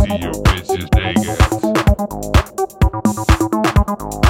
see your bitches, they.